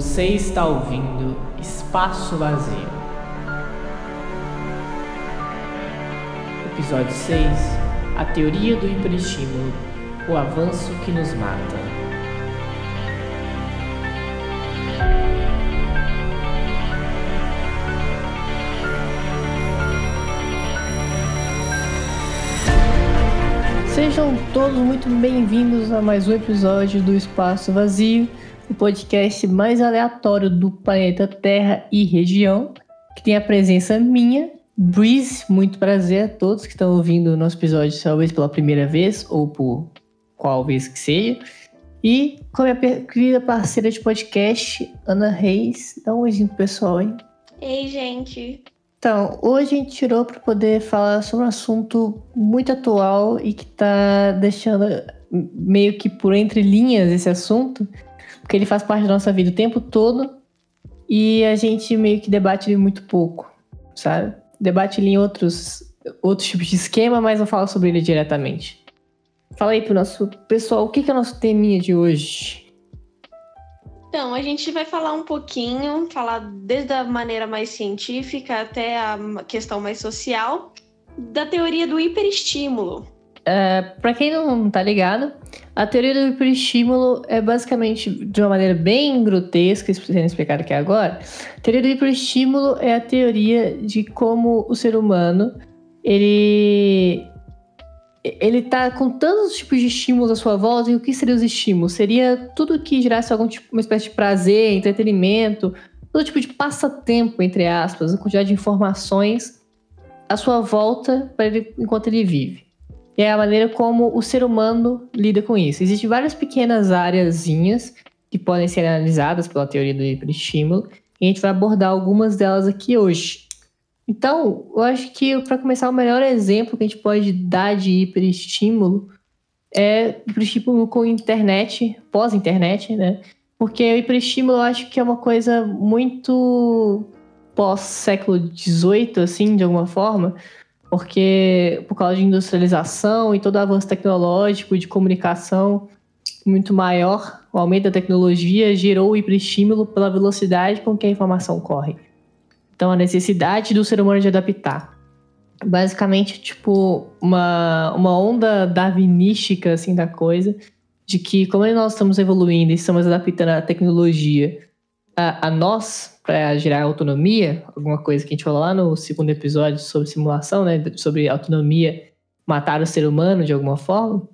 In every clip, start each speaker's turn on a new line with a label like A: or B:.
A: Você está ouvindo Espaço Vazio. Episódio 6 A Teoria do Hiperestímulo O Avanço que nos mata. Sejam todos muito bem-vindos a mais um episódio do Espaço Vazio o podcast mais aleatório do planeta Terra e região, que tem a presença minha, Breeze. Muito prazer a todos que estão ouvindo o nosso episódio, talvez pela primeira vez ou por qual vez que seja. E com a minha querida parceira de podcast, Ana Reis. Dá um oizinho pro pessoal, hein?
B: Ei, gente.
A: Então, hoje a gente tirou para poder falar sobre um assunto muito atual e que tá deixando meio que por entre linhas esse assunto, porque ele faz parte da nossa vida o tempo todo e a gente meio que debate ele muito pouco, sabe? Debate ele em outros, outros tipos de esquema, mas não fala sobre ele diretamente. Fala aí pro nosso pessoal, o que, que é o nosso teminha de hoje?
B: Então, a gente vai falar um pouquinho, falar desde a maneira mais científica até a questão mais social, da teoria do hiperestímulo.
A: É, para quem não tá ligado, a teoria do hiperestímulo é basicamente, de uma maneira bem grotesca, sendo explicado aqui agora, a teoria do hiperestímulo é a teoria de como o ser humano, ele ele tá com tantos tipos de estímulos à sua volta, e o que seriam os estímulos? Seria tudo que gerasse algum tipo, uma espécie de prazer, entretenimento, todo tipo de passatempo, entre aspas, a quantidade de informações à sua volta para ele enquanto ele vive é a maneira como o ser humano lida com isso. Existem várias pequenas áreazinhas que podem ser analisadas pela teoria do hiperestímulo, e a gente vai abordar algumas delas aqui hoje. Então, eu acho que para começar, o melhor exemplo que a gente pode dar de hiperestímulo é hiperestímulo com internet, pós-internet, né? Porque o hiperestímulo eu acho que é uma coisa muito pós-século XVIII, assim, de alguma forma, porque por causa de industrialização e todo o avanço tecnológico de comunicação muito maior, o aumento da tecnologia gerou o hiperestímulo pela velocidade com que a informação corre. Então, a necessidade do ser humano de adaptar. Basicamente, tipo, uma, uma onda darwinística, assim, da coisa, de que como nós estamos evoluindo e estamos adaptando a tecnologia a, a nós, para gerar autonomia, alguma coisa que a gente falou lá no segundo episódio sobre simulação, né, sobre autonomia, matar o ser humano de alguma forma,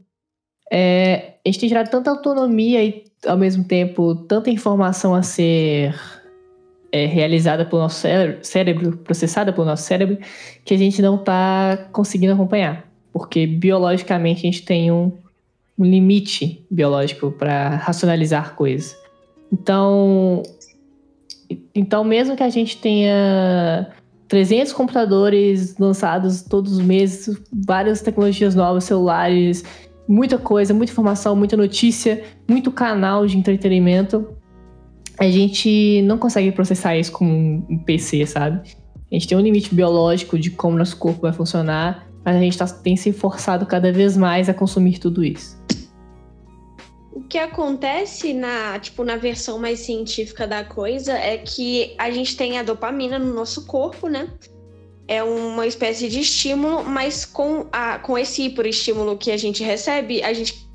A: é, a gente tem gerado tanta autonomia e, ao mesmo tempo, tanta informação a ser é, realizada pelo nosso cérebro, processada pelo nosso cérebro, que a gente não está conseguindo acompanhar. Porque, biologicamente, a gente tem um, um limite biológico para racionalizar coisas. Então, então, mesmo que a gente tenha 300 computadores lançados todos os meses, várias tecnologias novas, celulares, muita coisa, muita informação, muita notícia, muito canal de entretenimento, a gente não consegue processar isso com um PC, sabe? A gente tem um limite biológico de como nosso corpo vai funcionar, mas a gente tá, tem se forçado cada vez mais a consumir tudo isso
B: o que acontece na, tipo, na versão mais científica da coisa é que a gente tem a dopamina no nosso corpo, né? É uma espécie de estímulo, mas com, a, com esse hiperestímulo que a gente recebe, a gente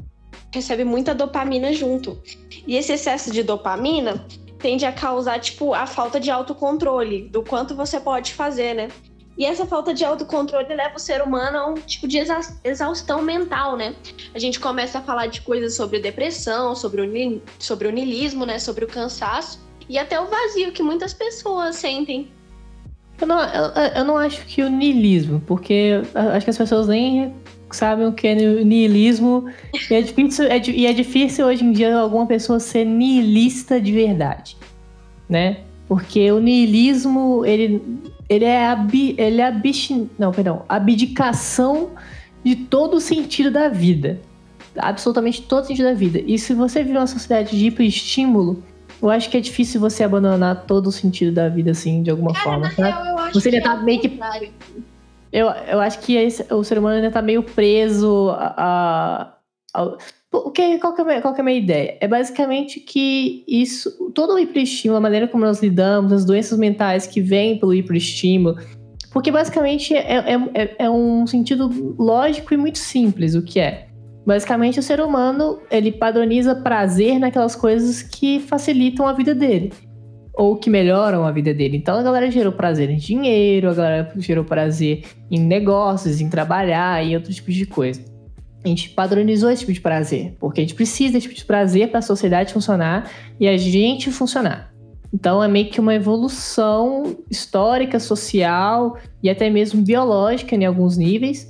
B: recebe muita dopamina junto. E esse excesso de dopamina tende a causar, tipo, a falta de autocontrole do quanto você pode fazer, né? E essa falta de autocontrole leva o ser humano a um tipo de exaustão mental, né? A gente começa a falar de coisas sobre depressão, sobre o, sobre o niilismo, né? Sobre o cansaço e até o vazio que muitas pessoas sentem.
A: Eu não, eu, eu não acho que o niilismo, porque acho que as pessoas nem sabem o que é niilismo. E é difícil, é, e é difícil hoje em dia alguma pessoa ser niilista de verdade, né? Porque o niilismo, ele ele é, abi, ele é abis, não, perdão, abdicação de todo o sentido da vida. Absolutamente todo o sentido da vida. E se você vive uma sociedade de hiperestímulo, eu acho que é difícil você abandonar todo o sentido da vida, assim, de alguma
B: Cara,
A: forma.
B: Na real, eu acho
A: você ainda tá
B: é
A: meio que. Eu, eu acho que esse, o ser humano ainda tá meio preso a, a, a O que, qual, que é, qual que é a minha ideia? É basicamente que isso, todo o hiperestímulo, a maneira como nós lidamos, as doenças mentais que vêm pelo hiperestímulo, porque basicamente é, é, é, é um sentido lógico e muito simples o que é. Basicamente, o ser humano ele padroniza prazer naquelas coisas que facilitam a vida dele ou que melhoram a vida dele. Então a galera gerou prazer em dinheiro, a galera gerou prazer em negócios, em trabalhar e outros tipos de coisa. A gente padronizou esse tipo de prazer, porque a gente precisa desse tipo de prazer para a sociedade funcionar e a gente funcionar. Então é meio que uma evolução histórica, social e até mesmo biológica em alguns níveis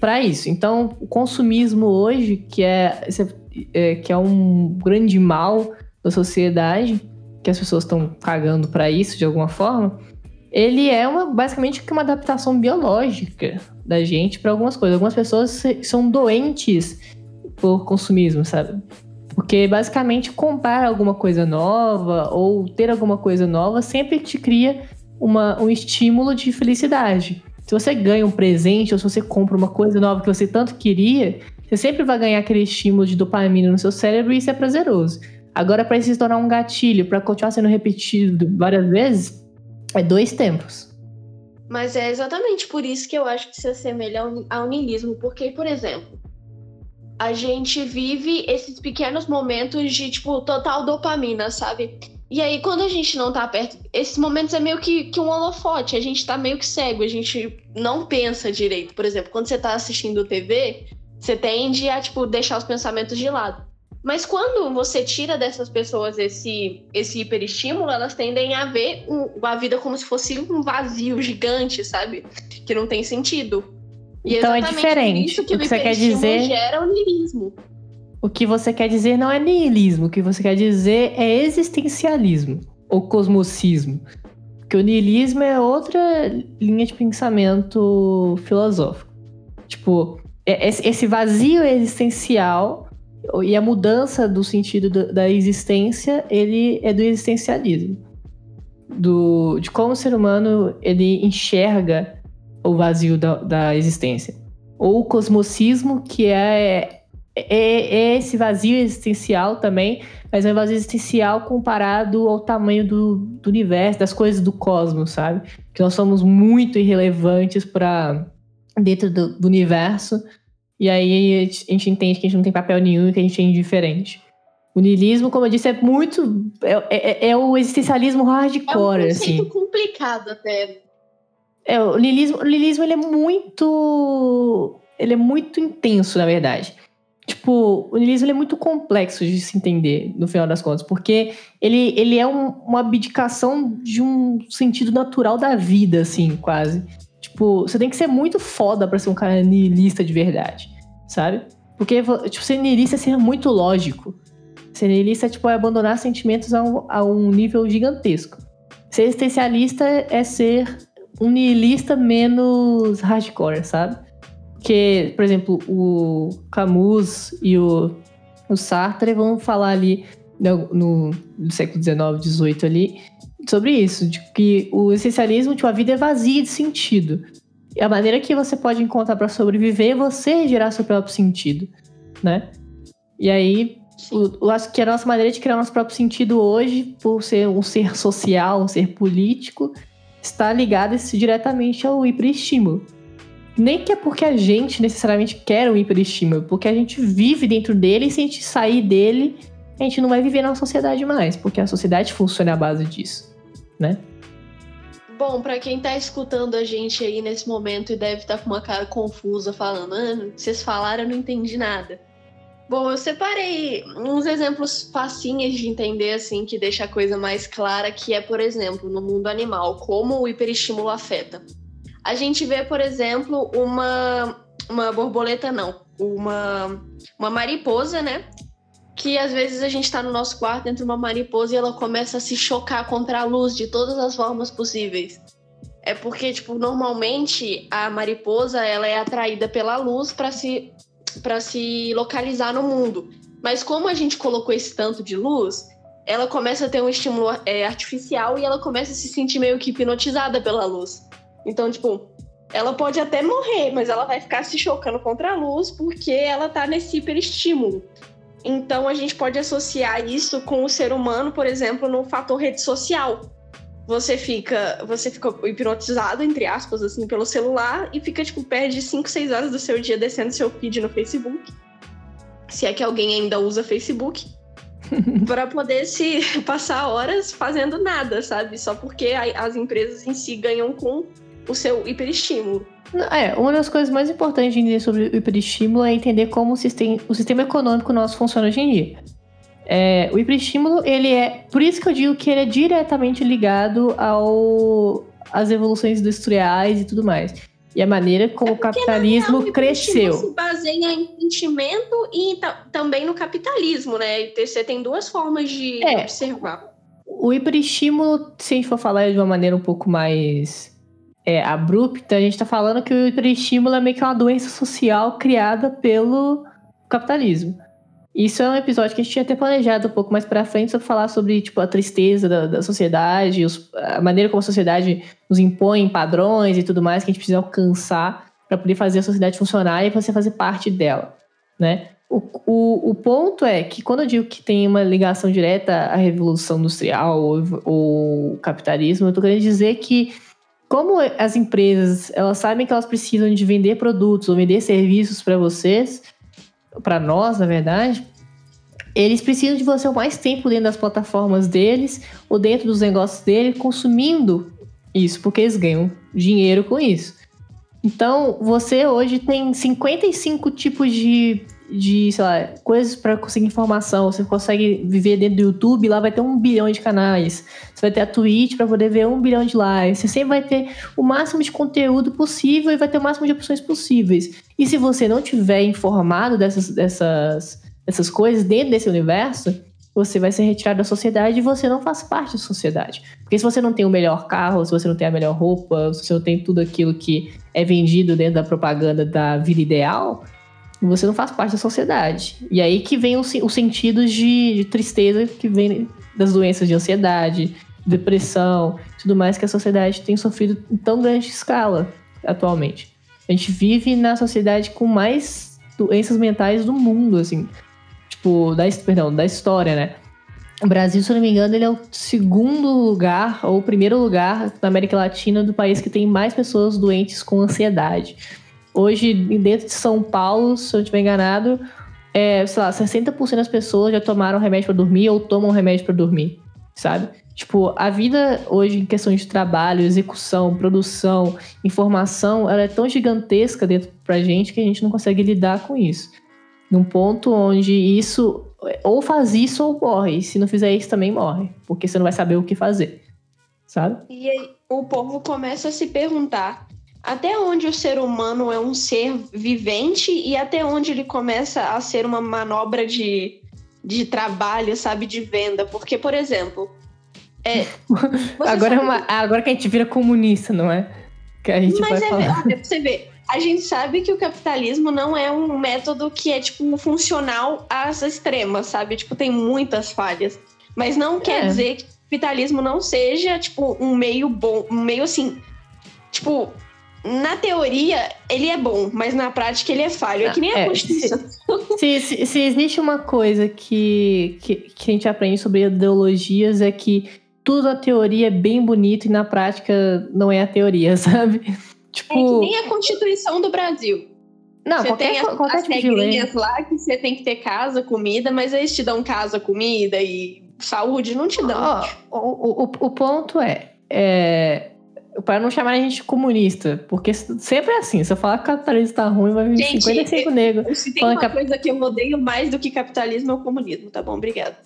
A: para isso. Então o consumismo hoje, que é, é, que é um grande mal da sociedade, que as pessoas estão cagando para isso de alguma forma, ele é uma, basicamente uma adaptação biológica da gente para algumas coisas. Algumas pessoas são doentes por consumismo, sabe? Porque basicamente comprar alguma coisa nova ou ter alguma coisa nova sempre te cria uma, um estímulo de felicidade. Se você ganha um presente ou se você compra uma coisa nova que você tanto queria, você sempre vai ganhar aquele estímulo de dopamina no seu cérebro e isso é prazeroso. Agora, para isso se tornar um gatilho, para continuar sendo repetido várias vezes, é dois tempos.
B: Mas é exatamente por isso que eu acho que se assemelha ao niilismo, porque, por exemplo, a gente vive esses pequenos momentos de, tipo, total dopamina, sabe? E aí, quando a gente não tá perto, esses momentos é meio que, que um holofote, a gente tá meio que cego, a gente não pensa direito. Por exemplo, quando você tá assistindo TV, você tende a, tipo, deixar os pensamentos de lado. Mas quando você tira dessas pessoas esse, esse hiperestímulo, elas tendem a ver a vida como se fosse um vazio gigante, sabe? Que não tem sentido.
A: E então é diferente.
B: Isso que
A: o que você quer dizer
B: gera o niilismo.
A: O que você quer dizer não é niilismo, o que você quer dizer é existencialismo ou cosmocismo. Porque o niilismo é outra linha de pensamento filosófico. Tipo, é, esse vazio existencial e a mudança do sentido do, da existência, ele é do existencialismo. Do, de como o ser humano ele enxerga o vazio da, da existência. Ou o cosmocismo, que é, é, é, esse vazio existencial também, mas é um vazio existencial comparado ao tamanho do, do universo, das coisas do cosmos, sabe? Que nós somos muito irrelevantes para dentro do, do universo e aí a gente entende que a gente não tem papel nenhum e que a gente é indiferente. O niilismo, como eu disse, é muito. É, é, é o existencialismo hardcore,
B: é um
A: assim.
B: complicado até.
A: É, o niilismo, o niilismo ele é muito. Ele é muito intenso, na verdade. Tipo, o niilismo é muito complexo de se entender, no final das contas, porque ele, ele é um, uma abdicação de um sentido natural da vida, assim, quase. Tipo, você tem que ser muito foda pra ser um cara niilista de verdade, sabe? Porque, tipo, ser niilista é ser muito lógico. Ser niilista tipo, é abandonar sentimentos a um, a um nível gigantesco. Ser existencialista é ser um niilista menos hardcore, sabe? Porque, por exemplo, o Camus e o, o Sartre vão falar ali no, no, no século XIX, XVIII ali, sobre isso, de que o essencialismo, tipo, a vida é vazia de sentido. E a maneira que você pode encontrar para sobreviver é você gerar seu próprio sentido, né? E aí, eu acho que a nossa maneira de criar nosso próprio sentido hoje, por ser um ser social, um ser político, está ligada diretamente ao hiperestímulo. Nem que é porque a gente necessariamente quer o hiperestímulo, porque a gente vive dentro dele e se a gente sair dele, a gente não vai viver na sociedade mais, porque a sociedade funciona à base disso né?
B: Bom, para quem tá escutando a gente aí nesse momento e deve estar tá com uma cara confusa falando, ah, vocês falaram, eu não entendi nada. Bom, eu separei uns exemplos facinhos de entender, assim, que deixa a coisa mais clara, que é, por exemplo, no mundo animal, como o hiperestímulo afeta. A gente vê, por exemplo, uma, uma borboleta, não, uma, uma mariposa, né? que às vezes a gente está no nosso quarto dentro de uma mariposa e ela começa a se chocar contra a luz de todas as formas possíveis. É porque, tipo, normalmente a mariposa ela é atraída pela luz para se para se localizar no mundo. Mas como a gente colocou esse tanto de luz, ela começa a ter um estímulo é, artificial e ela começa a se sentir meio que hipnotizada pela luz. Então, tipo, ela pode até morrer, mas ela vai ficar se chocando contra a luz porque ela tá nesse hiperestímulo. Então a gente pode associar isso com o ser humano, por exemplo, no fator rede social. Você fica, você fica hipnotizado, entre aspas, assim, pelo celular e fica, tipo, perde 5, 6 horas do seu dia descendo seu feed no Facebook. Se é que alguém ainda usa Facebook. para poder se passar horas fazendo nada, sabe? Só porque as empresas em si ganham com o seu hiperestímulo.
A: É, uma das coisas mais importantes de entender sobre o hiperestímulo é entender como o sistema, o sistema econômico nosso funciona hoje em dia. É, o hiperestímulo, ele é. Por isso que eu digo que ele é diretamente ligado ao, às evoluções industriais e tudo mais. E a maneira como é o capitalismo real, cresceu.
B: se baseia em sentimento e também no capitalismo, né? Você tem duas formas de é, observar.
A: O hiperestímulo, se a gente for falar de uma maneira um pouco mais é, abrupta, a gente está falando que o hiperestímulo é meio que uma doença social criada pelo capitalismo. Isso é um episódio que a gente tinha até planejado um pouco mais para frente sobre falar sobre tipo, a tristeza da, da sociedade, os, a maneira como a sociedade nos impõe padrões e tudo mais que a gente precisa alcançar para poder fazer a sociedade funcionar e você fazer parte dela, né? O, o, o ponto é que quando eu digo que tem uma ligação direta à revolução industrial ou, ou capitalismo, eu estou querendo dizer que como as empresas elas sabem que elas precisam de vender produtos ou vender serviços para vocês, para nós, na verdade, eles precisam de você o mais tempo dentro das plataformas deles ou dentro dos negócios dele, consumindo isso, porque eles ganham dinheiro com isso. Então, você hoje tem 55 tipos de de, sei lá, coisas para conseguir informação. Você consegue viver dentro do YouTube, lá vai ter um bilhão de canais. Você vai ter a Twitch para poder ver um bilhão de lives. Você sempre vai ter o máximo de conteúdo possível e vai ter o máximo de opções possíveis. E se você não tiver informado dessas, dessas, dessas coisas dentro desse universo, você vai ser retirado da sociedade e você não faz parte da sociedade. Porque se você não tem o melhor carro, se você não tem a melhor roupa, se você não tem tudo aquilo que é vendido dentro da propaganda da vida ideal, você não faz parte da sociedade. E aí que vem os, os sentidos de, de, tristeza que vem das doenças de ansiedade, depressão, tudo mais que a sociedade tem sofrido em tão grande escala atualmente. A gente vive na sociedade com mais doenças mentais do mundo, assim. Tipo, da, perdão, da história, né? O Brasil, se eu não me engano, ele é o segundo lugar, ou o primeiro lugar na América Latina do país que tem mais pessoas doentes com ansiedade. Hoje, dentro de São Paulo, se eu não estiver enganado, é, sei lá, 60% das pessoas já tomaram remédio para dormir ou tomam remédio para dormir, sabe? Tipo, a vida hoje em questão de trabalho, execução, produção, informação, ela é tão gigantesca dentro pra gente que a gente não consegue lidar com isso. Num ponto onde isso ou faz isso ou morre. E se não fizer isso também morre, porque você não vai saber o que fazer. Sabe?
B: E aí o povo começa a se perguntar: até onde o ser humano é um ser vivente e até onde ele começa a ser uma manobra de, de trabalho, sabe, de venda. Porque, por exemplo. É,
A: agora, é uma, agora que a gente vira comunista, não é? Que a gente Mas vai é, falar.
B: Olha, você vê, a gente sabe que o capitalismo não é um método que é, tipo, funcional às extremas, sabe? Tipo, tem muitas falhas. Mas não quer é. dizer que o capitalismo não seja, tipo, um meio bom, um meio assim. Tipo, na teoria, ele é bom, mas na prática ele é falho. É que nem a é, Constituição.
A: Se, se, se, existe uma coisa que, que, que, a gente aprende sobre ideologias é que tudo na teoria é bem bonito e na prática não é a teoria, sabe?
B: Tipo... É que nem a Constituição do Brasil.
A: Não, você
B: qualquer,
A: tem as, qualquer
B: as tipo regrinhas lá que você tem que ter casa, comida, mas eles te dão casa, comida e saúde, não te dão.
A: Oh, o, o, o ponto é, é para não chamar a gente de comunista, porque sempre é assim, se eu falar que o capitalismo tá ruim, vai vir gente, 55 negros.
B: Se tem uma que... coisa que eu odeio mais do que capitalismo é o comunismo, tá bom? Obrigada.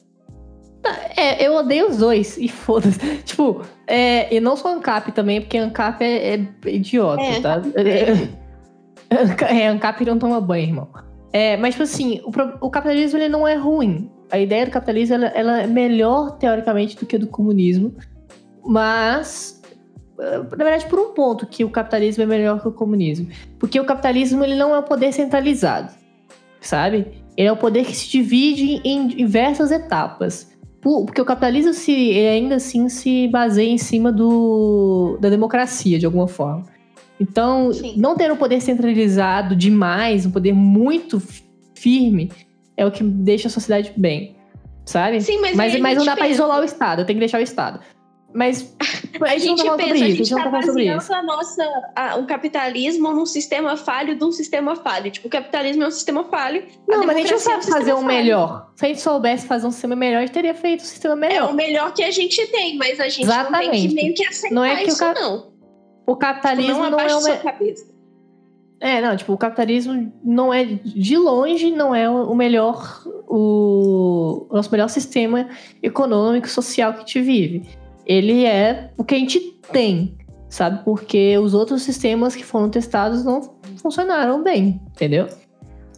A: É, eu odeio os dois, e foda-se. Tipo, é, e não sou ANCAP também, porque ANCAP é, é idiota, é. tá? É, é, ANCAP não toma banho, irmão. É, mas, tipo assim, o, o capitalismo ele não é ruim. A ideia do capitalismo ela, ela é melhor, teoricamente, do que a do comunismo. Mas na verdade, por um ponto que o capitalismo é melhor que o comunismo. Porque o capitalismo ele não é um poder centralizado, sabe? Ele é um poder que se divide em diversas etapas. Porque o capitalismo se, ainda assim se baseia em cima do, da democracia, de alguma forma. Então,
B: Sim.
A: não ter um poder centralizado demais, um poder muito firme, é o que deixa a sociedade bem, sabe?
B: Sim, mas,
A: Mas, mas não dá pra
B: pensa-
A: isolar o Estado, tem que deixar o Estado. Mas a
B: A
A: gente não
B: gente
A: tá
B: pensa, a
A: isso, a
B: gente
A: não
B: tá baseando a nossa, a- o capitalismo num sistema falho de um sistema falho. Tipo, o capitalismo é um sistema falho.
A: Não, mas a gente não
B: democracia é um
A: sabe fazer um
B: falho.
A: melhor. Se a gente soubesse fazer um sistema melhor, a gente teria feito um sistema
B: É
A: melhor.
B: o melhor que a gente tem, mas a gente não tem
A: Exatamente.
B: que meio que aceitar
A: Não é que o
B: isso,
A: cap-
B: não.
A: O capitalismo
B: não
A: não, é o
B: sua cabeça.
A: É, não, tipo, o capitalismo não é, de longe, não é o melhor, o, o nosso melhor sistema econômico, social que a gente vive. Ele é o que a gente tem, sabe? Porque os outros sistemas que foram testados não funcionaram bem, entendeu?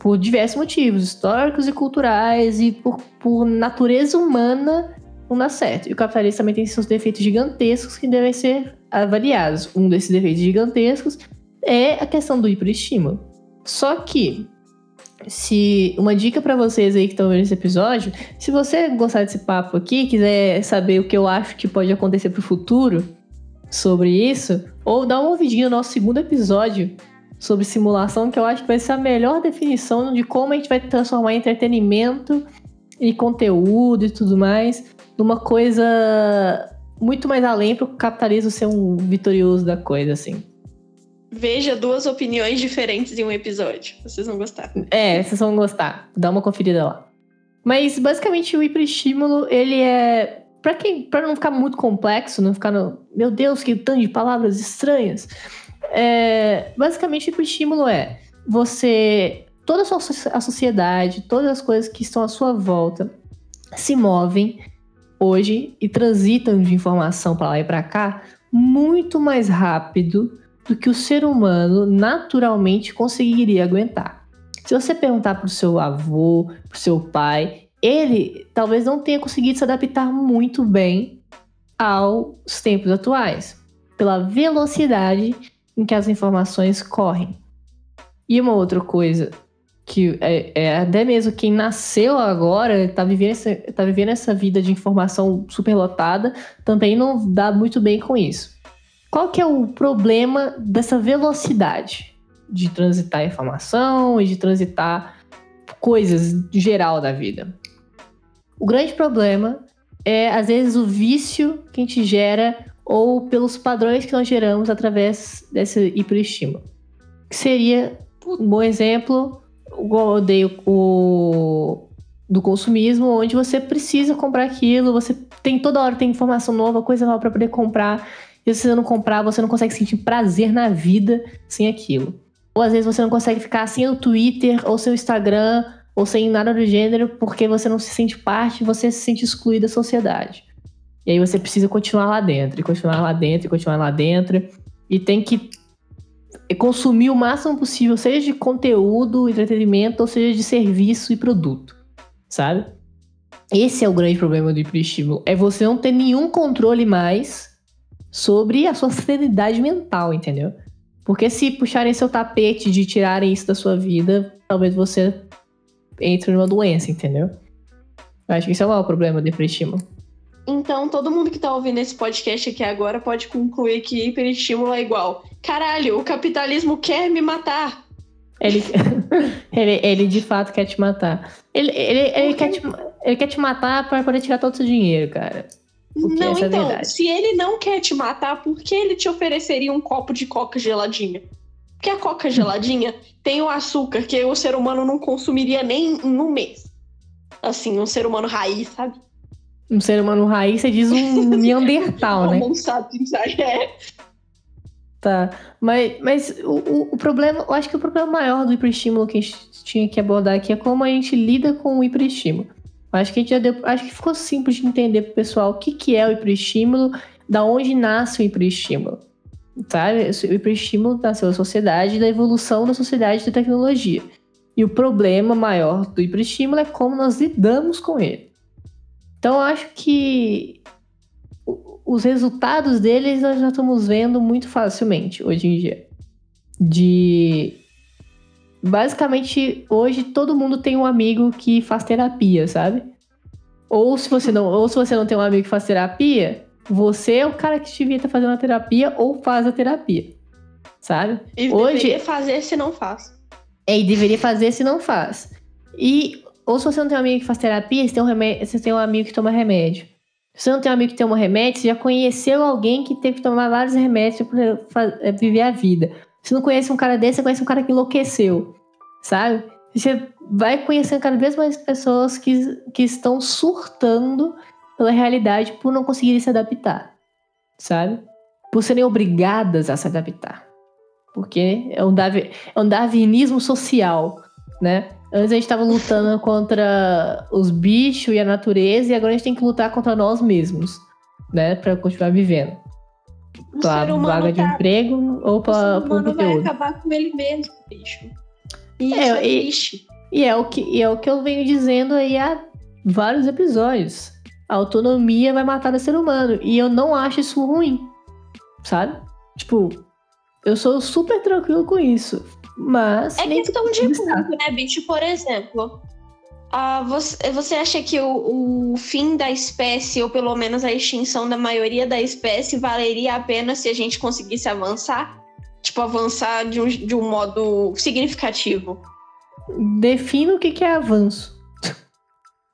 A: Por diversos motivos, históricos e culturais, e por, por natureza humana não dá certo. E o capitalismo também tem seus defeitos gigantescos que devem ser avaliados. Um desses defeitos gigantescos é a questão do hiperestímulo. Só que, se uma dica pra vocês aí que estão vendo esse episódio, se você gostar desse papo aqui, quiser saber o que eu acho que pode acontecer pro futuro sobre isso, ou dá uma ouvidinha no nosso segundo episódio sobre simulação, que eu acho que vai ser a melhor definição de como a gente vai transformar entretenimento e conteúdo e tudo mais numa coisa muito mais além pro capitalismo ser um vitorioso da coisa, assim.
B: Veja duas opiniões diferentes em um episódio. Vocês vão gostar.
A: É, vocês vão gostar. Dá uma conferida lá. Mas basicamente o hiperestímulo, ele é Pra quem, para não ficar muito complexo, não ficar no, meu Deus, que tanto de palavras estranhas. É, basicamente o hiperestímulo é você toda a sua a sociedade, todas as coisas que estão à sua volta se movem hoje e transitam de informação para lá e para cá muito mais rápido do que o ser humano naturalmente conseguiria aguentar. Se você perguntar para o seu avô, para o seu pai, ele talvez não tenha conseguido se adaptar muito bem aos tempos atuais, pela velocidade em que as informações correm. E uma outra coisa que é, é até mesmo quem nasceu agora, tá vivendo, essa, tá vivendo essa vida de informação superlotada, também não dá muito bem com isso. Qual que é o problema dessa velocidade de transitar informação e de transitar coisas geral da vida? O grande problema é, às vezes, o vício que a gente gera ou pelos padrões que nós geramos através desse hiperestímulo. Que seria um bom exemplo, igual eu dei o do consumismo, onde você precisa comprar aquilo, você tem toda hora tem informação nova, coisa nova para poder comprar, se você não comprar, você não consegue sentir prazer na vida sem aquilo. Ou às vezes você não consegue ficar sem o Twitter ou seu Instagram ou sem nada do gênero porque você não se sente parte, você se sente excluído da sociedade. E aí você precisa continuar lá dentro, e continuar lá dentro, e continuar lá dentro. E tem que consumir o máximo possível, seja de conteúdo, entretenimento, ou seja de serviço e produto. Sabe? Esse é o grande problema do hiperestímulo. É você não ter nenhum controle mais sobre a sua sanidade mental, entendeu? Porque se puxarem seu tapete de tirarem isso da sua vida, talvez você entre numa doença, entendeu? Eu acho que esse é o maior problema do hiperestímulo.
B: Então, todo mundo que tá ouvindo esse podcast aqui agora pode concluir que hiperestímulo é igual. Caralho, o capitalismo quer me matar.
A: Ele, ele, ele de fato quer te matar. Ele, ele, ele, quer, te, ele quer te matar para poder tirar todo o seu dinheiro, cara. Porque
B: não,
A: essa é
B: então,
A: verdade.
B: se ele não quer te matar, por que ele te ofereceria um copo de coca geladinha? Porque a coca geladinha tem o açúcar que o ser humano não consumiria nem em um mês. Assim, um ser humano raiz, sabe?
A: Um ser humano raiz, você diz um Neandertal, né?
B: Homo sapiens, sabe? É.
A: Tá. Mas, mas o, o, o problema, eu acho que o problema maior do hiperestímulo que a gente tinha que abordar aqui é como a gente lida com o hiperestímulo. Acho que já deu, acho que ficou simples de entender pro pessoal o que, que é o hiperestímulo, da onde nasce o hiperestímulo. Sabe? O hiperestímulo nasceu da sociedade, da evolução da sociedade da tecnologia. E o problema maior do hiperestímulo é como nós lidamos com ele. Então acho que os resultados deles nós já estamos vendo muito facilmente hoje em dia. De basicamente hoje todo mundo tem um amigo que faz terapia, sabe? Ou se você não, ou se você não tem um amigo que faz terapia, você é o cara que devia estar fazendo a terapia ou faz a terapia. sabe?
B: E
A: Hoje-
B: deveria fazer se não faz.
A: É, e deveria fazer se não faz. E, ou se você não tem um amigo que faz terapia, você tem um, remédio, você tem um amigo que toma remédio. Se você não tem um amigo que toma remédio, você já conheceu alguém que teve que tomar vários remédios para viver a vida. Se não conhece um cara desse, você conhece um cara que enlouqueceu, sabe? Você vai conhecendo cada vez mais pessoas que, que estão surtando pela realidade por não conseguirem se adaptar, sabe? Por serem obrigadas a se adaptar. Porque é um, darwi- é um darwinismo social, né? Antes a gente estava lutando contra os bichos e a natureza, e agora a gente tem que lutar contra nós mesmos, né? Pra continuar vivendo.
B: O
A: Pela
B: ser humano
A: vaga de
B: tá-
A: emprego ou
B: o ser humano vai acabar com ele mesmo, bicho. E
A: É,
B: isso é
A: e-. E é, o que, e é o que eu venho dizendo aí há vários episódios. A autonomia vai matar o ser humano. E eu não acho isso ruim, sabe? Tipo, eu sou super tranquilo com isso. Mas.
B: É questão de público, né, bicho? Por exemplo, ah, você, você acha que o, o fim da espécie, ou pelo menos a extinção da maioria da espécie, valeria a pena se a gente conseguisse avançar? Tipo, avançar de um, de um modo significativo.
A: Defina o que, que é avanço.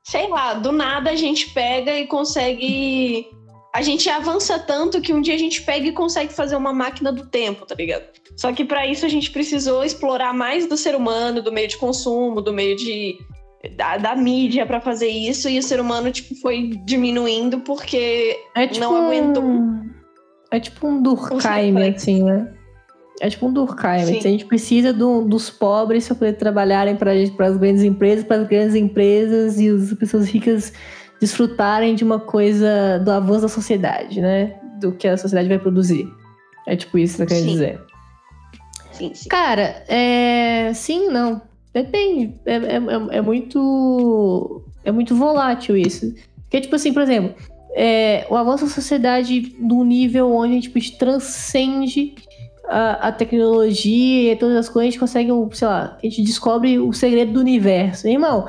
B: Sei lá, do nada a gente pega e consegue. A gente avança tanto que um dia a gente pega e consegue fazer uma máquina do tempo, tá ligado? Só que para isso a gente precisou explorar mais do ser humano, do meio de consumo, do meio de da, da mídia para fazer isso e o ser humano tipo foi diminuindo porque
A: É tipo
B: Não aguentou.
A: Um, é tipo um Durkheim, assim, né? É tipo um Durkheim.
B: Sim.
A: A gente precisa do- dos pobres para poder trabalharem para as grandes empresas, para as grandes empresas e as pessoas ricas desfrutarem de uma coisa do avanço da sociedade, né? Do que a sociedade vai produzir. É tipo isso que eu quero
B: Sim.
A: dizer.
B: sim, sim.
A: Cara, é. Sim, não. Depende. É, é, é- é muito. É muito volátil isso. Porque, tipo assim, por exemplo, é, o avanço da sociedade num nível onde a gente tipo, transcende a, a tecnologia e todas as coisas, a gente consegue, sei lá, a gente descobre o segredo do universo. Irmão,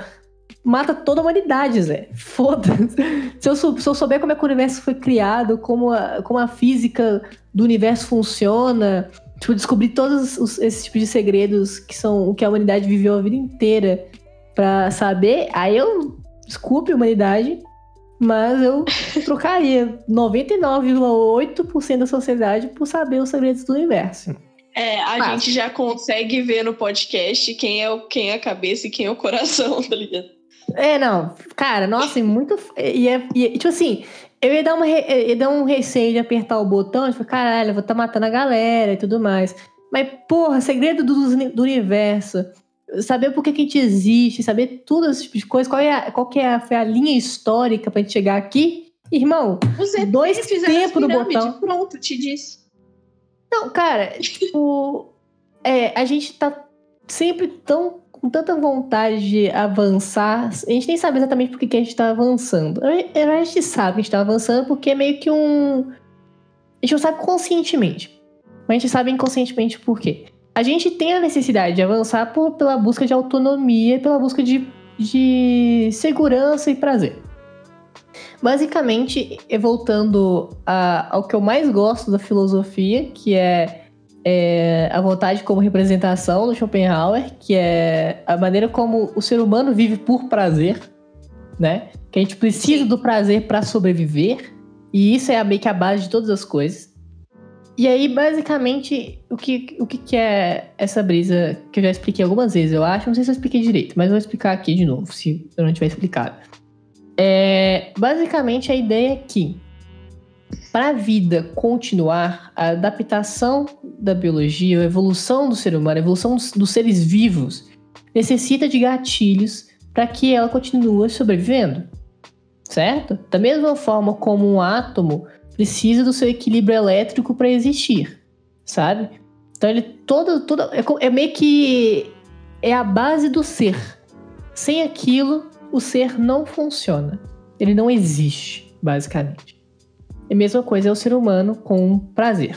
A: mata toda a humanidade, Zé. Foda-se. Se eu, se eu souber como é que o universo foi criado, como a, como a física do universo funciona, tipo, descobrir todos os- esses tipos de segredos que são o que a humanidade viveu a vida inteira pra saber, aí eu desculpe a humanidade, mas eu trocaria 99,8% da sociedade por saber os segredos do universo.
B: É, a
A: Fácil.
B: gente já consegue ver no podcast quem é, o, quem é a cabeça e quem é o coração, tá ligado?
A: É, não, cara, nossa, é muito. E é, e é- tipo assim, eu ia dar, uma, ia dar um receio de apertar o botão e falar, caralho, eu vou estar matando a galera e tudo mais. Mas, porra, segredo do, do universo, saber por que, que a gente existe, saber tudo esse tipo de coisa, qual, é a, qual que é a, foi a linha histórica pra gente chegar aqui. Irmão,
B: Os
A: Dois tempos no
B: pirâmides,
A: botão.
B: Pronto, te disse.
A: Não, cara, tipo, é, a gente tá sempre tão com tanta vontade de avançar. A gente nem sabe exatamente por que, que a gente tá avançando. A gente sabe que a gente tá avançando porque é meio que um. A gente não sabe conscientemente. Mas a gente sabe inconscientemente por quê. A gente tem a necessidade de avançar por- pela busca de autonomia, pela busca de, de segurança e prazer. Basicamente, voltando a- ao que eu mais gosto da filosofia, que é, é a vontade como representação do Schopenhauer, que é a maneira como o ser humano vive por prazer, né? Que a gente precisa do prazer para sobreviver, e isso é a- meio que a base de todas as coisas. E aí, basicamente, o que, o que que é essa brisa que eu já expliquei algumas vezes, eu acho? Não sei se eu expliquei direito, mas eu vou explicar aqui de novo, se eu não tiver explicado. É, basicamente, a ideia é que, para a vida continuar, a adaptação da biologia, a evolução do ser humano, a evolução dos, seres vivos, necessita de gatilhos para que ela continue sobrevivendo. Certo? Da mesma forma como um átomo precisa do seu equilíbrio elétrico para existir, sabe? Então ele todo, todo é, é meio que é a base do ser. Sem aquilo, o ser não funciona. Ele não existe, basicamente. E a mesma coisa é o ser humano com prazer.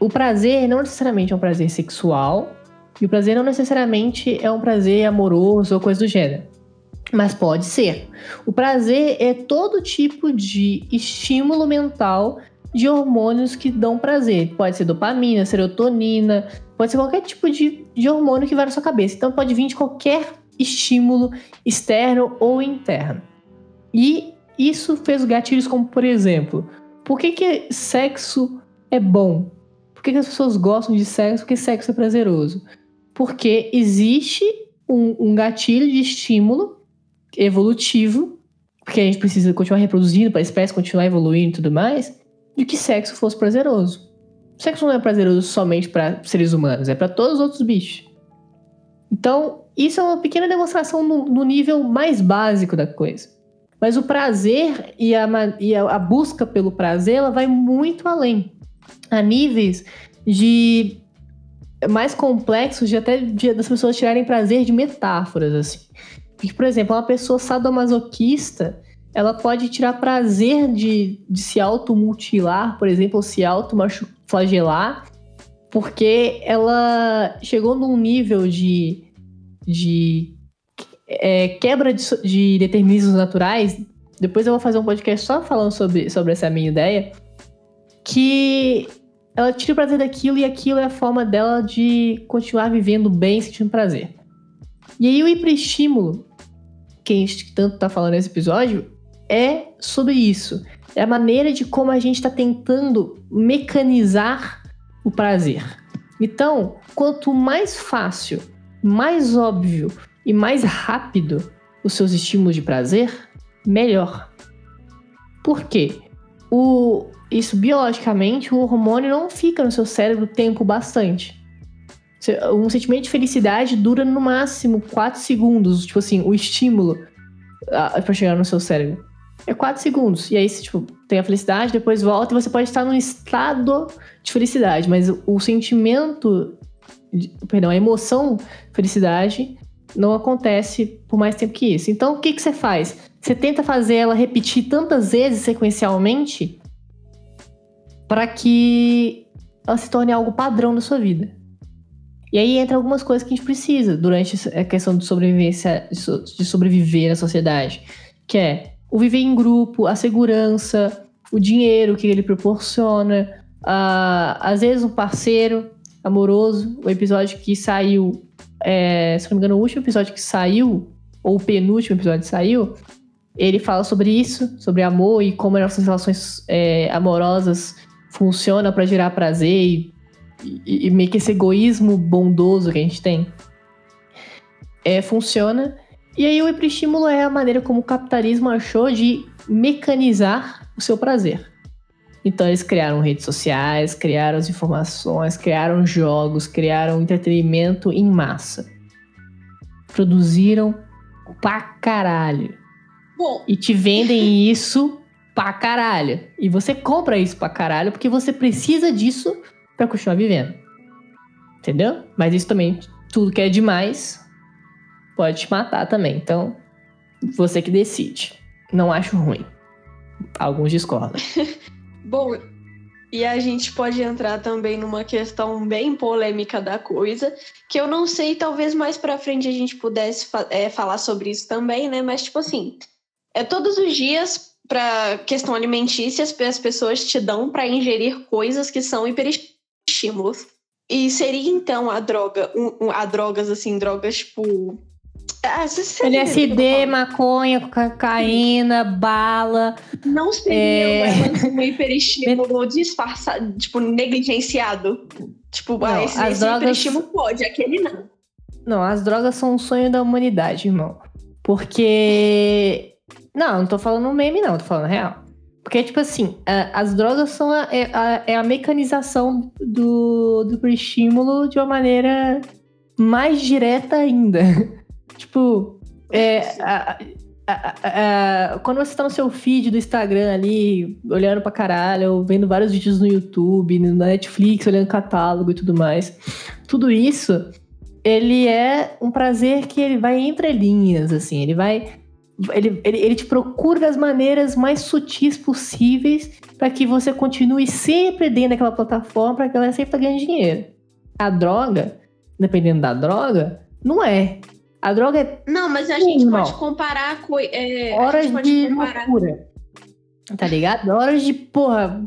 A: O prazer não necessariamente é um prazer sexual, e o prazer não necessariamente é um prazer amoroso ou coisa do gênero. Mas pode ser. O prazer é todo tipo de estímulo mental de hormônios que dão prazer. Pode ser dopamina, serotonina, pode ser qualquer tipo de, de hormônio que vai na sua cabeça. Então pode vir de qualquer estímulo externo ou interno. E isso fez gatilhos como, por exemplo, por que, que sexo é bom? Por que, que as pessoas gostam de sexo? Porque sexo é prazeroso. Porque existe um, um gatilho de estímulo evolutivo, porque a gente precisa continuar reproduzindo para a espécie continuar evoluindo e tudo mais, de que sexo fosse prazeroso. Sexo não é prazeroso somente para seres humanos, é para todos os outros bichos. Então, isso é uma pequena demonstração no, no, nível mais básico da coisa. Mas o prazer e, a, e a, busca pelo prazer, ela vai muito além. A níveis de mais complexos de até de, das pessoas tirarem prazer de metáforas, assim. Porque, por exemplo, uma pessoa sadomasoquista, ela pode tirar prazer de, de se automutilar, por exemplo, ou se autoflagelar, porque ela chegou num nível de, de é, quebra de, de determinismos naturais. Depois eu vou fazer um podcast só falando sobre, sobre essa minha ideia. Que ela tira o prazer daquilo e aquilo é a forma dela de continuar vivendo bem, sentindo prazer. E aí o hiperestímulo, que a gente tanto tá falando nesse episódio, é sobre isso. É a maneira de como a gente está tentando mecanizar o prazer. Então, quanto mais fácil, mais óbvio e mais rápido os seus estímulos de prazer, melhor. Por quê? O, isso biologicamente, o hormônio não fica no seu cérebro tempo bastante. Um sentimento de felicidade dura no máximo 4 segundos, tipo assim, o estímulo para chegar no seu cérebro. É 4 segundos. E aí você, tipo, tem a felicidade, depois volta e você pode estar num estado de felicidade, mas o sentimento, perdão, a emoção felicidade não acontece por mais tempo que isso. Então, o que, que você faz? Você tenta fazer ela repetir tantas vezes sequencialmente para que ela se torne algo padrão da sua vida. E aí entra algumas coisas que a gente precisa durante a questão de sobrevivência, de sobreviver na sociedade, que é o viver em grupo, a segurança, o dinheiro que ele proporciona, uh, às vezes um parceiro amoroso. O episódio que saiu, é, se não me engano, o último episódio que saiu, ou o penúltimo episódio que saiu, ele fala sobre isso, sobre amor e como as nossas relações é, amorosas funciona para gerar prazer e, e, e, meio que esse egoísmo bondoso que a gente tem. É, funciona. E aí o hiperestímulo é a maneira como o capitalismo achou de mecanizar o seu prazer. Então eles criaram redes sociais, criaram as informações, criaram jogos, criaram entretenimento em massa. Produziram pra caralho.
B: Bom.
A: E te vendem isso pra caralho. E você compra isso pra caralho porque você precisa disso para continuar vivendo. Entendeu? Mas isso também, tudo que é demais, pode te matar também. Então, você que decide. Não acho ruim. Alguns discordam.
B: Bom, e a gente pode entrar também numa questão bem polêmica da coisa, que eu não sei, talvez mais para frente a gente pudesse é, falar sobre isso também, né? Mas, tipo assim, é todos os dias para questão alimentícia, as pessoas te dão para ingerir coisas que são hiperestímulos. E seria então a droga, um, um, a drogas assim, drogas tipo
A: LSD, maconha, cocaína, bala.
B: Não seria é... um hiperestímulo disfarçado, tipo, negligenciado. Tipo, não, ah, esse, as esse drogas... hiperestímulo pode, aquele não.
A: Não, as drogas são um sonho da humanidade, irmão. Porque não, não tô falando meme, não, tô falando real. Porque, tipo assim, as drogas são a, é, a, é a mecanização do, do estímulo de uma maneira mais direta ainda. tipo, é, a, a, quando você tá no seu feed do Instagram ali, olhando pra caralho, vendo vários vídeos no YouTube, na Netflix, olhando catálogo e tudo mais, tudo isso, ele é um prazer que ele vai entre linhas, assim, ele vai ele, ele, ele te procura das maneiras mais sutis possíveis para que você continue sempre dentro daquela plataforma para que ela sempre tá ganhando dinheiro. A droga, dependendo da droga, não é. A droga é.
B: Não, mas a gente pode comparar com. É,
A: Horas de comparar... loucura. Tá ligado? Horas de, porra,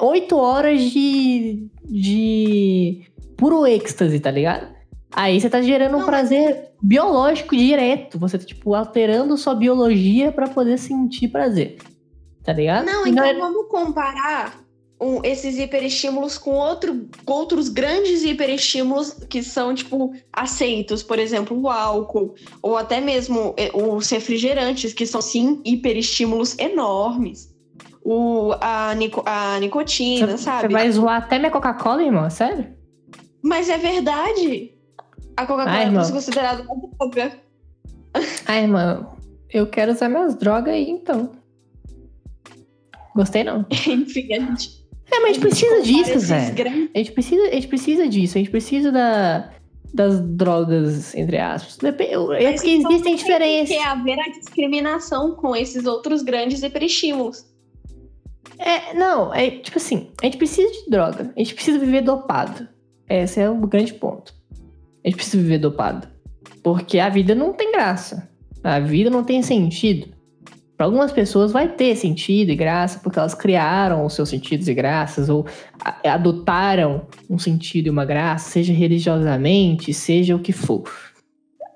A: oito horas de. de. puro êxtase, tá ligado? Aí você tá gerando um prazer biológico direto. Você tá, tipo, alterando sua biologia para poder sentir prazer. Tá ligado?
B: Não, então não é... vamos comparar um, esses hiperestímulos com outro, outros grandes hiperestímulos que são, tipo, aceitos. Por exemplo, o álcool, ou até mesmo é, os refrigerantes, que são, sim, hiperestímulos enormes. O, a, nico, a nicotina,
A: você,
B: sabe?
A: Você vai zoar até minha Coca-Cola, irmão? Sério?
B: Mas é verdade. A Coca-Cola é considerada uma droga.
A: Ai, irmão, eu quero usar minhas drogas aí, então. Gostei, não.
B: Enfim, a gente
A: é, mas a gente precisa disso, velho. A gente precisa, a gente precisa disso. A gente precisa da, das drogas, entre aspas. É porque existem diferenças.
B: Tem que haver a discriminação com esses outros grandes hiperestímulos.
A: É, não, é tipo assim, a gente precisa de droga. A gente precisa viver dopado. Esse é o grande ponto. A gente precisa viver dopado. Porque a vida não tem graça. A vida não tem sentido. Para algumas pessoas vai ter sentido e graça porque elas criaram os seus sentidos e graças ou adotaram um sentido e uma graça, seja religiosamente, seja o que for.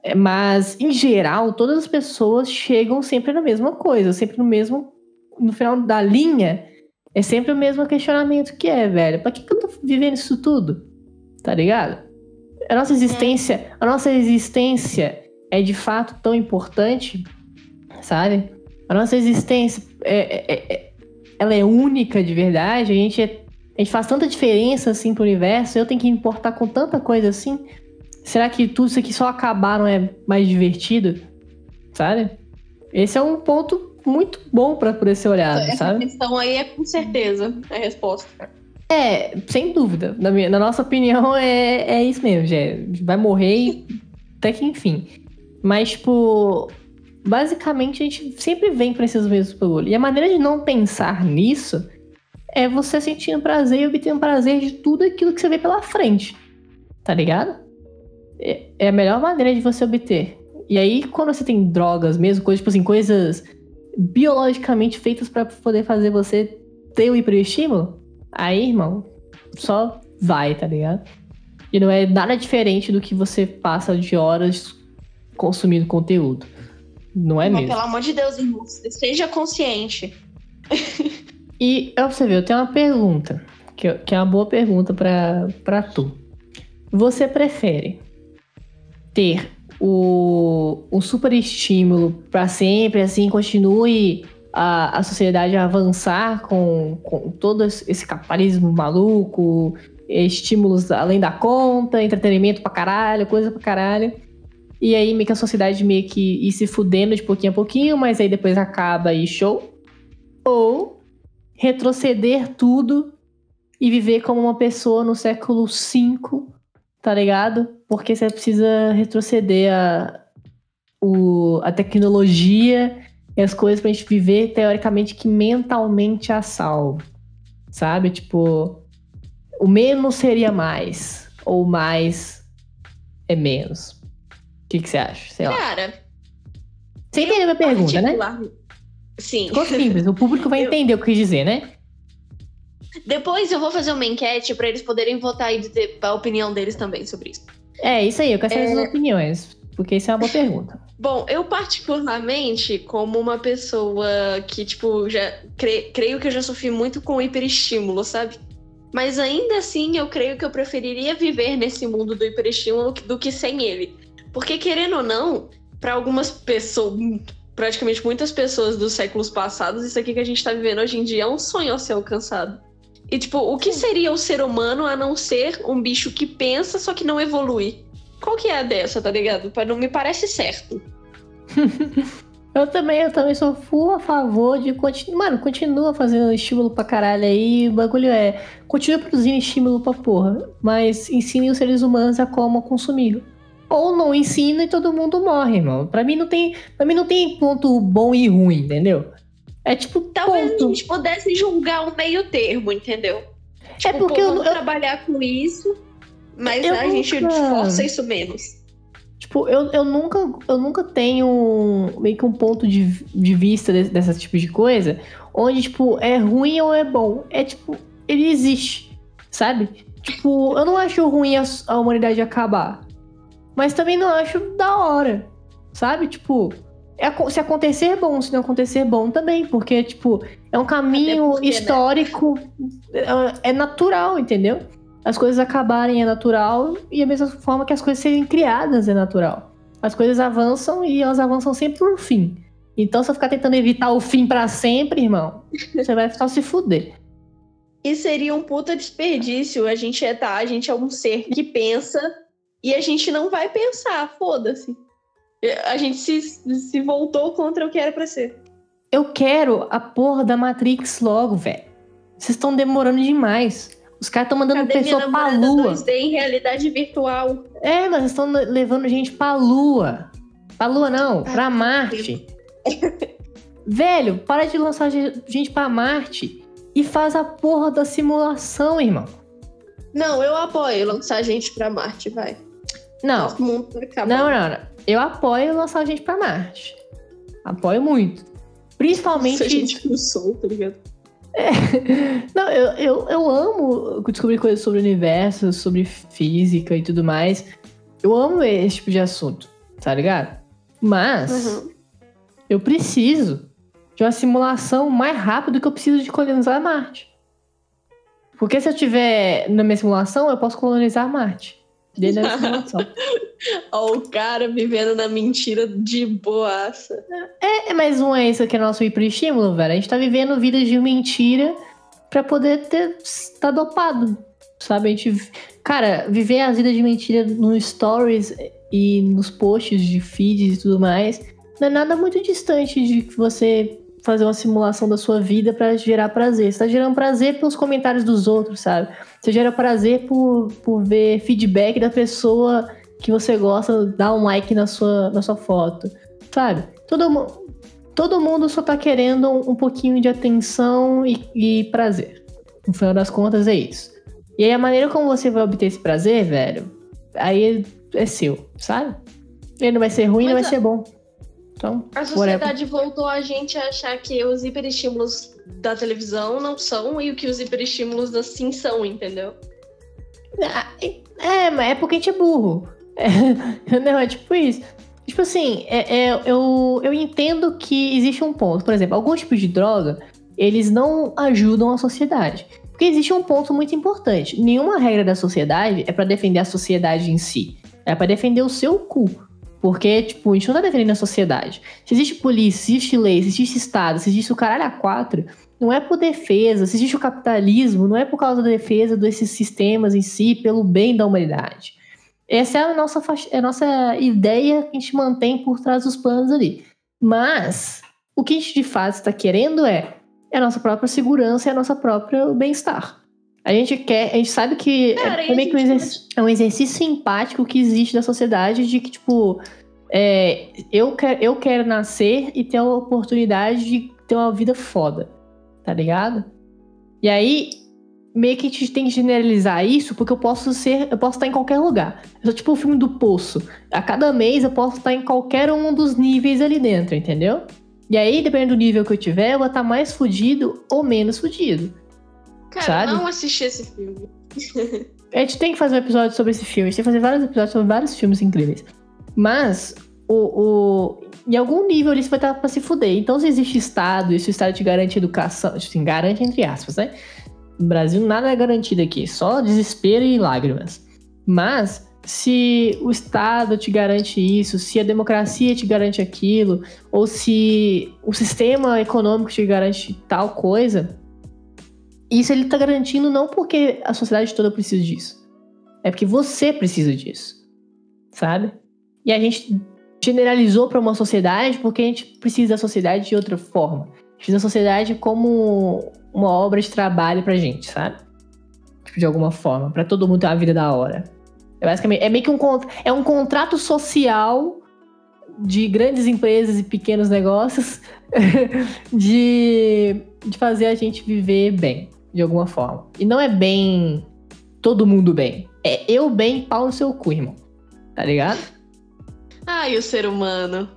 A: É, mas, em geral, todas as pessoas chegam sempre na mesma coisa, sempre no mesmo. No final da linha, é sempre o mesmo questionamento que é, velho. Pra que, que eu tô vivendo isso tudo? Tá ligado? A nossa existência, a nossa existência é de fato tão importante, sabe? A nossa existência é, é, é, ela é única de verdade. A gente, é, a gente faz tanta diferença assim pro universo. Eu tenho que importar com tanta coisa assim. Será que tudo isso aqui só acabar não é mais divertido? Sabe? Esse é um ponto muito bom para poder ser olhado,
B: Essa
A: sabe?
B: Essa questão aí é com certeza a resposta.
A: É, sem dúvida. Na, minha, na nossa opinião, é, é isso mesmo, Jé. Vai morrer e até que enfim. Mas, tipo, basicamente a gente sempre vem para esses mesmos bagulho. E a maneira de não pensar nisso é você sentindo prazer e obtendo prazer de tudo aquilo que você vê pela frente. Tá ligado? É, é a melhor maneira de você obter. E aí, quando você tem drogas mesmo, coisas, tipo assim, coisas biologicamente feitas para poder fazer você ter o hiperestímulo, aí, irmão, só vai, tá ligado? E não é nada diferente do que você passa de horas consumindo conteúdo. Não é Mas, mesmo.
B: Pelo amor de Deus, irmão, seja consciente.
A: e pra você ver, eu tenho uma pergunta, que, que é uma boa pergunta pra, pra tu. Você prefere ter o, o super estímulo para sempre, assim, continue a, a sociedade a avançar com, com todo esse capitalismo maluco, estímulos além da conta, entretenimento pra caralho, coisa pra caralho. E aí meio que a sociedade meio que ir se fudendo de pouquinho a pouquinho, mas aí depois acaba e show. Ou retroceder tudo e viver como uma pessoa no século V, tá ligado? Porque você precisa retroceder a, o, a tecnologia e as coisas pra gente viver, teoricamente, que mentalmente a salvo. Sabe? Tipo, o menos seria mais, ou mais é menos que, que você acha? Sei lá.
B: Cara.
A: Você entendeu a pergunta, né?
B: Sim.
A: Ficou simples. O público vai eu... entender o que eu quis dizer, né?
B: Depois eu vou fazer uma enquete para eles poderem votar e dizer a opinião deles também sobre isso.
A: É, isso aí, eu quero saber é... as opiniões, porque isso é uma boa pergunta.
B: Bom, eu particularmente, como uma pessoa que, tipo, já cre... creio que eu já sofri muito com hiperestímulo, sabe? Mas ainda assim, eu creio que eu preferiria viver nesse mundo do hiperestímulo do que sem ele. Porque, querendo ou não, para algumas pessoas, praticamente muitas pessoas dos séculos passados, isso aqui que a gente tá vivendo hoje em dia é um sonho a ser alcançado. E, tipo, o que seria o ser humano a não ser um bicho que pensa, só que não evolui? Qual que é a dessa, tá ligado? Não me parece certo.
A: eu também, eu também sou full a favor de continuar. Mano, continua fazendo estímulo pra caralho aí. O bagulho é. Continua produzindo estímulo pra porra. Mas ensine os seres humanos a como consumir ou não ensina e todo mundo morre, irmão. Pra mim não tem, para mim não tem ponto bom e ruim, entendeu? É tipo
B: talvez
A: ponto.
B: a gente pudesse julgar um meio termo, entendeu? É tipo, é porque pô, eu não trabalhar com isso, mas a nunca... gente força isso menos.
A: Tipo, eu, eu, nunca, eu nunca tenho meio que um ponto de, de vista desse, dessa tipo de coisa onde, tipo, é ruim ou é bom. É tipo, ele existe, sabe? Tipo, eu não acho ruim a, a humanidade acabar. Mas também não acho da hora, sabe? Tipo, é, se acontecer é bom, se não acontecer é bom também, porque, tipo, é um caminho porque, né? histórico, né? é, natural, entendeu? As coisas acabarem é natural e a mesma forma que as coisas serem criadas é natural. As coisas avançam e elas avançam sempre por fim. Então, se eu ficar tentando evitar o fim para sempre, irmão, você vai só se fuder.
B: E seria um puta desperdício. A gente é tá, a gente é um ser que pensa e a gente não vai pensar, foda-se. A gente se, se voltou contra o que era pra ser.
A: Eu quero a porra da Matrix logo, velho. Vocês estão demorando demais. Os caras estão mandando Cadê pessoa pra lua.
B: 2D em realidade virtual.
A: É, mas estão levando gente pra lua. Pra lua não, ah, pra Marte. Velho, para de lançar gente pra Marte e faz a porra da simulação, irmão.
B: Não, eu apoio lançar gente pra Marte, vai.
A: Não. Não, não, não. Eu apoio lançar gente pra Marte. Apoio muito. Principalmente. Nossa,
B: gente no sol, tá ligado?
A: É. Não, eu, eu, eu amo descobrir coisas sobre o universo, sobre física e tudo mais. Eu amo esse tipo de assunto, tá ligado? Mas uhum. eu preciso de uma simulação mais rápida que eu preciso de colonizar Marte. Porque se eu tiver na minha simulação, eu posso colonizar Marte. Dentro da simulação.
B: Ó, o cara vivendo na mentira de boaça.
A: É, é mais um é isso que é nosso hiperestímulo, velho. A gente tá vivendo vidas de mentira pra poder ter tá dopado. Sabe? A gente. Cara, viver as vidas de mentira nos stories e nos posts de feeds e tudo mais não é nada muito distante de que você fazer uma simulação da sua vida para gerar prazer. Você tá gerando prazer pelos comentários dos outros, sabe? Você gera prazer por, por ver feedback da pessoa que você gosta, dar um like na sua, na sua foto, sabe? Todo, todo mundo só tá querendo um, pouquinho de atenção e, e prazer. No final das contas, é isso. E aí, a maneira como você vai obter esse prazer, velho, aí é seu, sabe? Ele não vai ser ruim, Mas não vai ser bom. Então,
B: a sociedade whatever. voltou a gente a achar que os hiperestímulos da televisão não são e o que os hiperestímulos da sim são, entendeu?
A: Ah, é, mas é porque a gente é burro. É, não, é tipo isso. Tipo assim, é, é, eu, eu entendo que existe um ponto. Por exemplo, alguns tipos de droga, eles não ajudam a sociedade. Porque existe um ponto muito importante. Nenhuma regra da sociedade é para defender a sociedade em si. É para defender o seu cu. Porque, tipo, a gente não tá defendendo a sociedade. Se existe polícia, se existe lei, se existe Estado, se existe o caralho a quatro, não é por defesa. Se existe o capitalismo, não é por causa da defesa desses sistemas em si, pelo bem da humanidade. Essa é a nossa, é a nossa ideia que a gente mantém por trás dos planos ali. Mas, o que a gente de fato está querendo é, é a nossa própria segurança e a nossa própria bem-estar. A gente quer, a gente sabe que Cara, é, é meio que um exercício, é um exercício simpático que existe da sociedade de que, tipo, é, eu, quero, eu quero nascer e ter a oportunidade de ter uma vida foda, tá ligado? E aí, meio que a gente tem que generalizar isso, porque eu posso ser, eu posso estar em qualquer lugar. Eu sou tipo o filme do Poço. A cada mês eu posso estar em qualquer um dos níveis ali dentro, entendeu? E aí, dependendo do nível que eu tiver, eu vou estar mais fudido ou menos fudido.
B: Cara,
A: sabe?
B: não assisti esse filme.
A: a gente tem que fazer um episódio sobre esse filme. A gente tem que fazer vários episódios sobre vários filmes incríveis. Mas, o, o, em algum nível ele vai estar pra se fuder. Então, se existe Estado, e se o Estado te garante educação, assim, garante entre aspas, né? No Brasil, nada é garantido aqui, só desespero e lágrimas. Mas, se o Estado te garante isso, se a democracia te garante aquilo, ou se o sistema econômico te garante tal coisa, isso ele tá garantindo não porque a sociedade toda precisa disso. É porque você precisa disso. Sabe? E a gente generalizou para uma sociedade porque a gente precisa da sociedade de outra forma. Precisa da sociedade como uma obra de trabalho pra gente, sabe? Tipo, de alguma forma. para todo mundo ter uma vida da hora. É basicamente. É meio que um, é um contrato social de grandes empresas e pequenos negócios de, de fazer a gente viver bem de alguma forma. E não é bem todo mundo bem. É eu bem, pau no seu cu, irmão. Tá ligado?
B: Ai, o ser humano.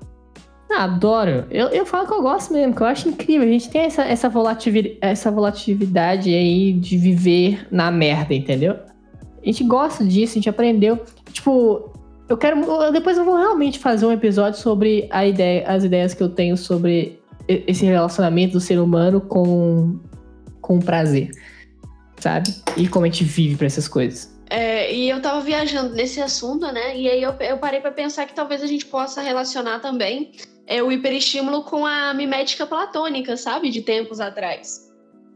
A: Ah, adoro. Eu, eu falo que eu gosto mesmo, que eu acho incrível. A gente tem essa, essa, volatilidade, essa volatilidade aí de viver na merda, entendeu? A gente gosta disso, a gente aprendeu. Tipo, eu quero. Eu, depois eu vou realmente fazer um episódio sobre a ideia, as ideias que eu tenho sobre esse relacionamento do ser humano com, com prazer. Sabe? E como a gente vive para essas coisas.
B: É, e eu tava viajando nesse assunto, né? E aí eu, eu parei para pensar que talvez a gente possa relacionar também é, o hiperestímulo com a mimética platônica, sabe? De tempos atrás.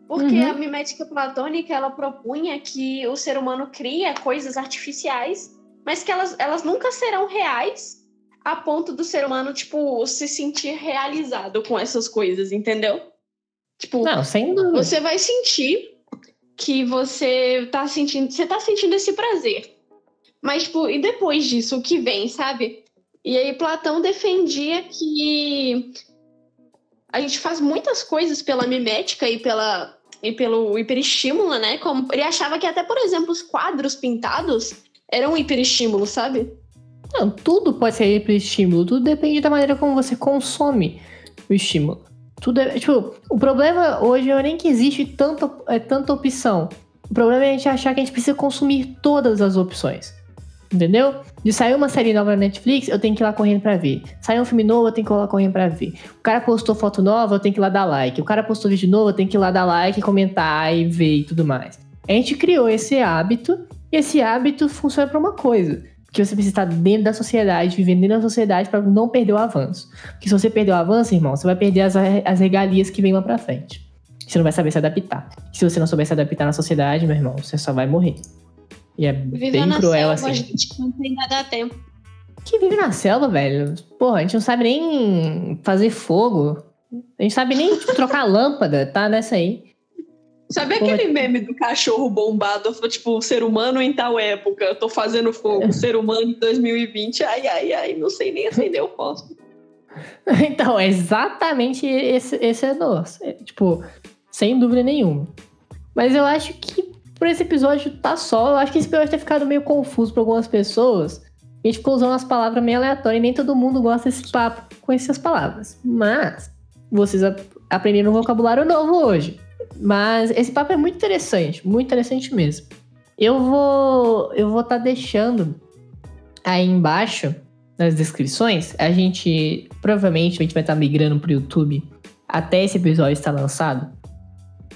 B: Porque uhum. a mimética platônica, ela propunha que o ser humano cria coisas artificiais, mas que elas, elas nunca serão reais a ponto do ser humano, tipo, se sentir realizado com essas coisas, entendeu? Tipo,
A: Não, sem dúvida.
B: você vai sentir que você tá sentindo, você tá sentindo esse prazer. Mas, tipo, e depois disso, o que vem, sabe? E aí Platão defendia que a gente faz muitas coisas pela mimética e pela e pelo hiperestímulo, né? Como ele achava que até, por exemplo, os quadros pintados eram um hiperestímulo, sabe?
A: Não, tudo pode ser hiperestímulo, tudo depende da maneira como você consome o estímulo. Tudo é, tipo, o problema hoje é nem que existe tanta, é, tanta opção. O problema é a gente achar que a gente precisa consumir todas as opções. Entendeu? De sair uma série nova na Netflix, eu tenho que ir lá correndo pra ver. Saiu um filme novo, eu tenho que ir lá correndo pra ver. O cara postou foto nova, eu tenho que ir lá dar like. O cara postou vídeo novo, eu tenho que ir lá dar like, comentar e ver e tudo mais. A gente criou esse hábito, e esse hábito funciona pra uma coisa que você precisa estar dentro da sociedade, vivendo dentro da sociedade para não perder o avanço. Porque se você perder o avanço, irmão, você vai perder as, as regalias que vêm lá pra frente. Você não vai saber se adaptar. Se você não souber se adaptar na sociedade, meu irmão, você só vai morrer. E é
B: Viver
A: bem cruel
B: selva,
A: assim.
B: gente, não tem nada a tempo.
A: Que vive na selva, velho. Porra, a gente não sabe nem fazer fogo. A gente sabe nem tipo, trocar lâmpada, tá nessa aí.
B: Sabe aquele meme do cachorro bombado, tipo, ser humano em tal época, eu tô fazendo fogo, ser humano em 2020, ai, ai, ai, não sei nem acender o fósforo.
A: Então, é exatamente esse, esse é nosso. É, tipo, sem dúvida nenhuma. Mas eu acho que por esse episódio tá só. Eu acho que esse episódio tem ficado meio confuso pra algumas pessoas. A gente ficou usando as palavras meio aleatórias e nem todo mundo gosta desse papo com essas palavras. Mas vocês aprenderam um vocabulário novo hoje. Mas esse papo é muito interessante, muito interessante mesmo. Eu vou eu vou estar deixando aí embaixo nas descrições. A gente provavelmente a gente vai estar migrando pro YouTube até esse episódio estar lançado.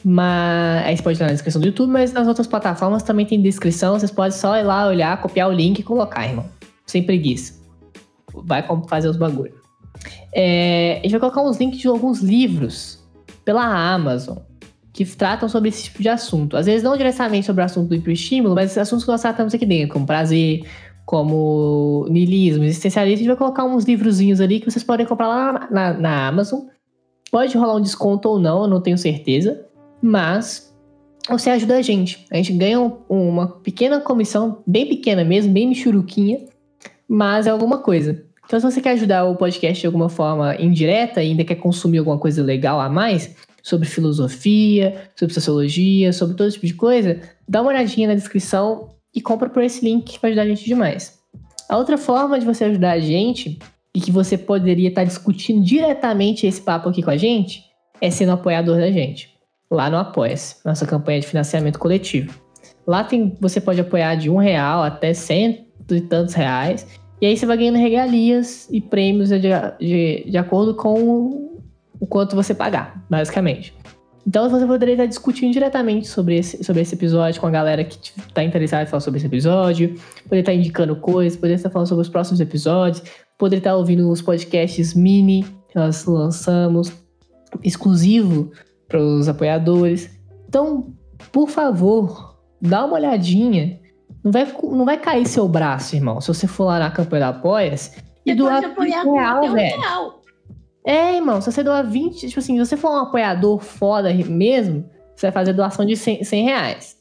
A: Mas aí você pode lá na descrição do YouTube, mas nas outras plataformas também tem descrição. Vocês podem só ir lá olhar, copiar o link e colocar, irmão. Sem preguiça. Vai fazer os bagulho. É, a gente vai colocar uns links de alguns livros pela Amazon que tratam sobre esse tipo de assunto. Às vezes não diretamente sobre o assunto do hiperestímulo, mas assuntos que nós tratamos aqui dentro, como prazer, como niilismo, existencialismo. A gente vai colocar uns livrozinhos ali que vocês podem comprar lá na, na- na Amazon. Pode rolar um desconto ou não, eu não tenho certeza. Mas você ajuda a gente. A gente ganha um- uma pequena comissão, bem pequena mesmo, bem michuruquinha, mas é alguma coisa. Então, se você quer ajudar o podcast de alguma forma indireta ainda quer consumir alguma coisa legal a mais, sobre filosofia, sobre sociologia, sobre todo tipo de coisa, dá uma olhadinha na descrição e compra por esse link que vai ajudar a gente demais. A outra forma de você ajudar a gente e que você poderia estar discutindo diretamente esse papo aqui com a gente é sendo apoiador da gente. Lá no Apoia-se, nossa campanha de financiamento coletivo. Lá tem, você pode apoiar de um real até cento e tantos reais. E aí você vai ganhando regalias e prêmios de, de, de acordo com o, quanto você pagar, basicamente. Então você poderia estar discutindo diretamente sobre esse, sobre esse episódio com a galera que está interessada em falar sobre esse episódio, poderia estar indicando coisas, poderia estar falando sobre os próximos episódios, poderia estar ouvindo os podcasts mini que nós lançamos, exclusivo para os apoiadores. Então, por favor, dá uma olhadinha. Não vai, não vai cair seu braço, irmão, se você for lá na campanha da Apoia-se e doar
B: apoiar
A: 20
B: com
A: real, velho.
B: real.
A: É, irmão, se você doar 20, tipo assim, se você for um apoiador foda mesmo, você vai fazer doação de 100, 100 reais.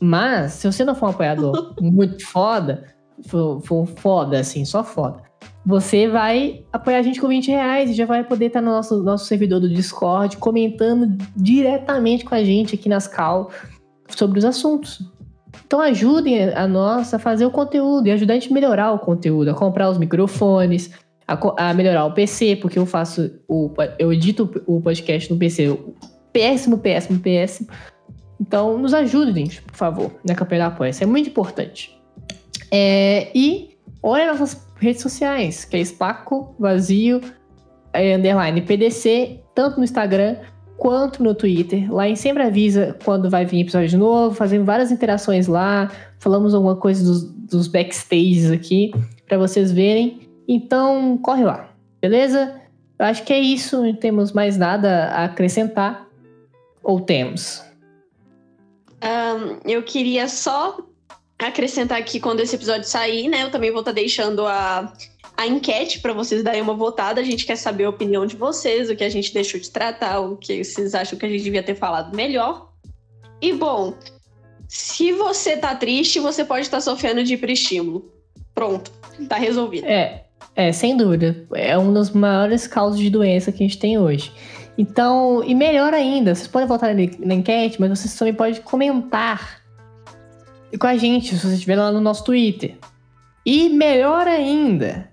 A: Mas, se você não for um apoiador muito foda, for, for foda, assim, só foda, você vai apoiar a gente com 20 reais e já vai poder estar no nosso, nosso servidor do Discord comentando diretamente com a gente aqui nas cal sobre os assuntos. Então ajudem a nós a fazer o conteúdo e ajudar a gente a melhorar o conteúdo, a comprar os microfones, a, a melhorar o PC, porque eu faço o eu edito o podcast no PC, péssimo, péssimo, péssimo. Então nos ajudem, por favor, na campanha da apoia. É muito importante. É, e olha nossas redes sociais, que é Espaco Vazio é, underline PDC, tanto no Instagram quanto no Twitter. Lá em sempre avisa quando vai vir episódio novo, fazendo várias interações lá, falamos alguma coisa dos, dos backstages aqui para vocês verem. Então, corre lá, beleza? Eu acho que é isso, não temos mais nada a acrescentar. Ou temos?
B: Um, eu queria só acrescentar aqui quando esse episódio sair, né? Eu também vou estar tá deixando a a enquete para vocês darem uma votada. A gente quer saber a opinião de vocês, o que a gente deixou de tratar, o que vocês acham que a gente devia ter falado melhor. E bom, se você tá triste, você pode estar tá sofrendo de hiperestímulo. Pronto, tá resolvido.
A: É, é, sem dúvida. É um dos maiores causas de doença que a gente tem hoje. Então, e melhor ainda, vocês podem votar na enquete, mas vocês também podem comentar com a gente, se vocês estiverem lá no nosso Twitter. E melhor ainda,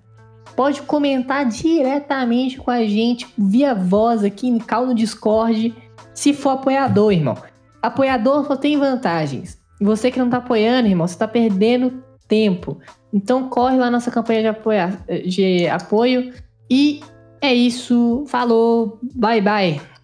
A: pode comentar diretamente com a gente via voz aqui em Caldo Discord, se for apoiador, irmão. Apoiador só tem vantagens. Você que não tá apoiando, irmão, você tá perdendo tempo. Então corre lá nossa campanha de, de apoio. E é isso. Falou. Bye, bye.